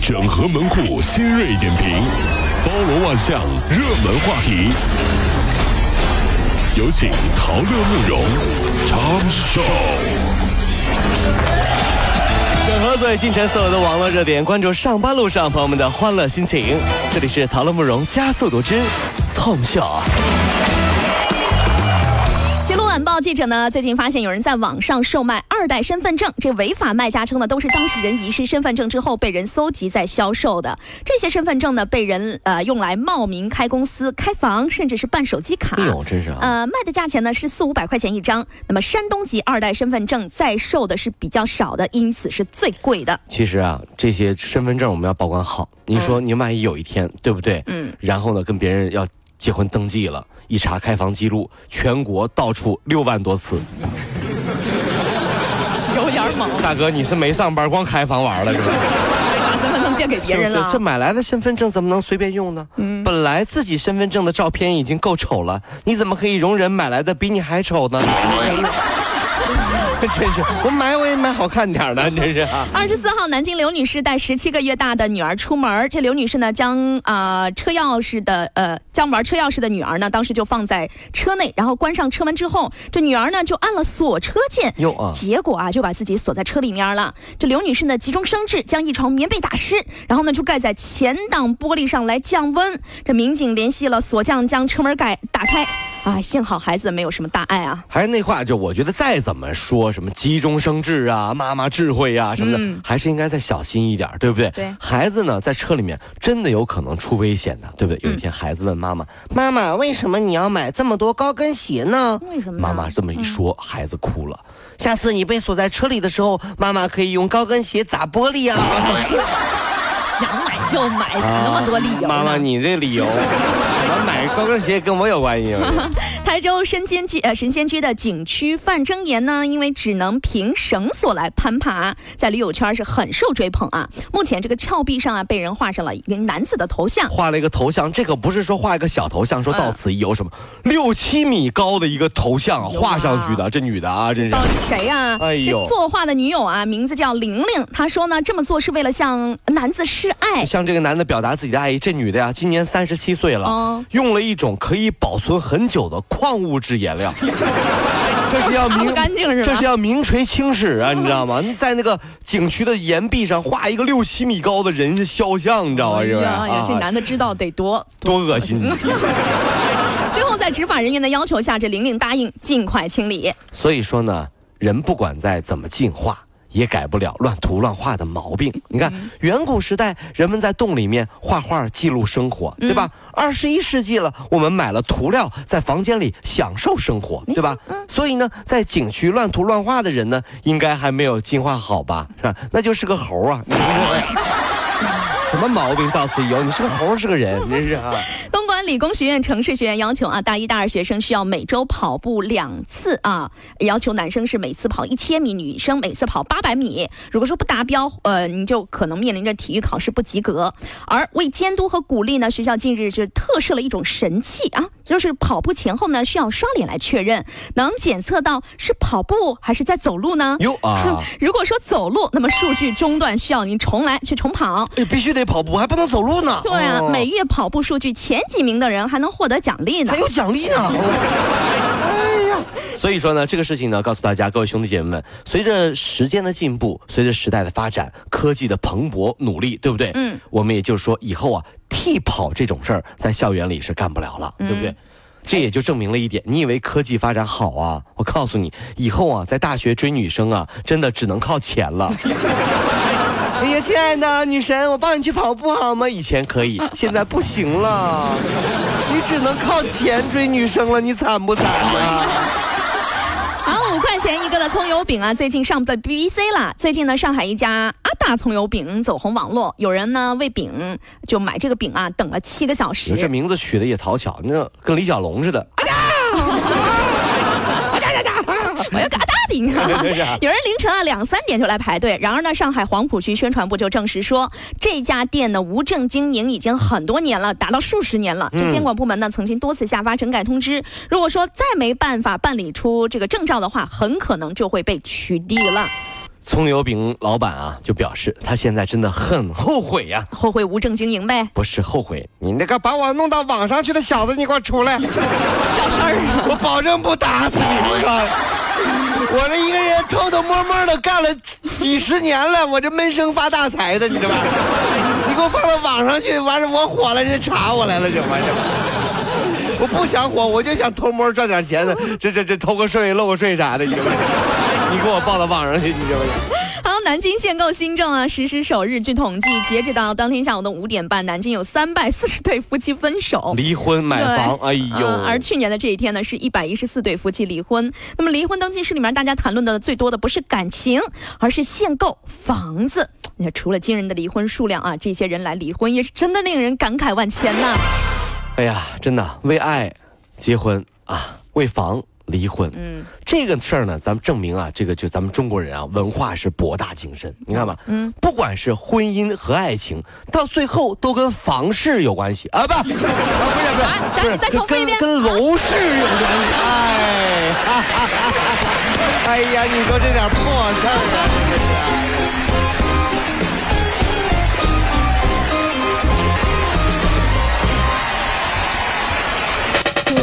整合门户新锐点评，包罗万象，热门话题。有请陶乐慕容长寿。整合最近城所有的网络热点，关注上班路上朋友们的欢乐心情。这里是陶乐慕容加速度之 Tom。新闻晚报记者呢，最近发现有人在网上售卖二代身份证，这违法卖家称呢，都是当事人遗失身份证之后被人搜集再销售的。这些身份证呢，被人呃用来冒名开公司、开房，甚至是办手机卡。哎呦，真是啊！呃，卖的价钱呢是四五百块钱一张。那么山东籍二代身份证在售的是比较少的，因此是最贵的。其实啊，这些身份证我们要保管好。你说你万一有一天，对不对？嗯。然后呢，跟别人要结婚登记了。一查开房记录，全国到处六万多次，有点猛。大哥，你是没上班，光开房玩了是吧？把身份证借给别人了。这买来的身份证怎么能随便用呢？嗯。本来自己身份证的照片已经够丑了，你怎么可以容忍买来的比你还丑呢？真是，我买我也买好看点的，真是。二十四号，南京刘女士带十七个月大的女儿出门，这刘女士呢将啊车钥匙的呃将玩车钥匙的女儿呢当时就放在车内，然后关上车门之后，这女儿呢就按了锁车键，哟啊，结果啊就把自己锁在车里面了。这刘女士呢急中生智，将一床棉被打湿，然后呢就盖在前挡玻璃上来降温。这民警联系了锁匠，将车门盖打开。啊，幸好孩子没有什么大碍啊。还是那话，就我觉得再怎么说什么急中生智啊，妈妈智慧呀什么的，还是应该再小心一点，对不对？对。孩子呢，在车里面真的有可能出危险的，对不对？有一天，孩子问妈妈：“妈妈，为什么你要买这么多高跟鞋呢？”为什么？妈妈这么一说，孩子哭了。下次你被锁在车里的时候，妈妈可以用高跟鞋砸玻璃啊。想买就买，咋那么多理由？妈妈，你这理由。买高跟鞋跟我有关系吗？台州神仙居呃神仙居的景区范征岩呢，因为只能凭绳索来攀爬，在驴友圈是很受追捧啊。目前这个峭壁上啊，被人画上了一个男子的头像，画了一个头像，这可不是说画一个小头像，说到此一游什么六七米高的一个头像画上去的，这女的啊，真是到底谁呀？哎呦，作画的女友啊，名字叫玲玲，她说呢，这么做是为了向男子示爱，向这个男的表达自己的爱意。这女的呀，今年三十七岁了。用了一种可以保存很久的矿物质颜料，这是要名这是要名垂青史啊，你知道吗？在那个景区的岩壁上画一个六七米高的人肖像，你知道吗？是不是？这男的知道得多多恶心。最后在执法人员的要求下，这玲玲答应尽快清理。所以说呢，人不管再怎么进化。也改不了乱涂乱画的毛病。你看，远古时代人们在洞里面画画记录生活，对吧？二十一世纪了，我们买了涂料，在房间里享受生活，对吧？所以呢，在景区乱涂乱画的人呢，应该还没有进化好吧？是吧？那就是个猴啊！什么毛病到此一游？你是个猴，是个人，真是啊！理工学院城市学院要求啊，大一、大二学生需要每周跑步两次啊，要求男生是每次跑一千米，女生每次跑八百米。如果说不达标，呃，你就可能面临着体育考试不及格。而为监督和鼓励呢，学校近日就特设了一种神器啊，就是跑步前后呢需要刷脸来确认，能检测到是跑步还是在走路呢？哟啊！如果说走路，那么数据中断，需要您重来去重跑。必须得。跑步还不能走路呢。对啊，每月跑步数据前几名的人还能获得奖励呢。还有奖励呢。哎呀，所以说呢，这个事情呢，告诉大家，各位兄弟姐妹们，随着时间的进步，随着时代的发展，科技的蓬勃努力，对不对？嗯。我们也就是说，以后啊，替跑这种事儿在校园里是干不了了，对不对？这也就证明了一点，你以为科技发展好啊？我告诉你，以后啊，在大学追女生啊，真的只能靠钱了。哎呀，亲爱的女神，我帮你去跑步好吗？以前可以，现在不行了，你只能靠钱追女生了，你惨不惨啊？好，五块钱一个的葱油饼啊，最近上的 BBC 了。最近呢，上海一家阿大葱油饼走红网络，有人呢为饼就买这个饼啊，等了七个小时。这名字取的也讨巧，那跟李小龙似的。阿我要嘎大 有人凌晨啊两三点就来排队。然而呢，上海黄浦区宣传部就证实说，这家店呢无证经营已经很多年了，达到数十年了。这监管部门呢曾经多次下发整改通知，如果说再没办法办理出这个证照的话，很可能就会被取缔了。葱油饼老板啊，就表示他现在真的很后悔呀，后悔无证经营呗，不是后悔，你那个把我弄到网上去的小子，你给我出来，找事儿，我保证不打死你，我，这一个人偷偷摸摸的干了几十年了，我这闷声发大财的，你知道吧？你给我放到网上去，完事我火了，人家查我来了，就完事，我不想火，我就想偷摸赚点钱的，这这这偷个税漏个税啥的，你知道吗？你给我报到网上去，你知道吗？好，南京限购新政啊，实施首日，据统计，截止到当天下午的五点半，南京有三百四十对夫妻分手、离婚、买房，哎呦！而去年的这一天呢，是一百一十四对夫妻离婚。那么离婚登记室里面，大家谈论的最多的不是感情，而是限购房子。你看，除了惊人的离婚数量啊，这些人来离婚也是真的令人感慨万千呐。哎呀，真的为爱结婚啊，为房。离婚，嗯，这个事儿呢，咱们证明啊，这个就咱们中国人啊，文化是博大精深。你看吧，嗯，不管是婚姻和爱情，到最后都跟房市有关系啊，不，不 是不是，不是，再重复一遍，跟楼市有关系。哎，哎呀，你说这点破事儿啊！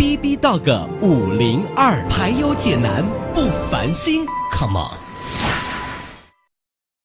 B B Dog 五零二，排忧解难不烦心，Come on。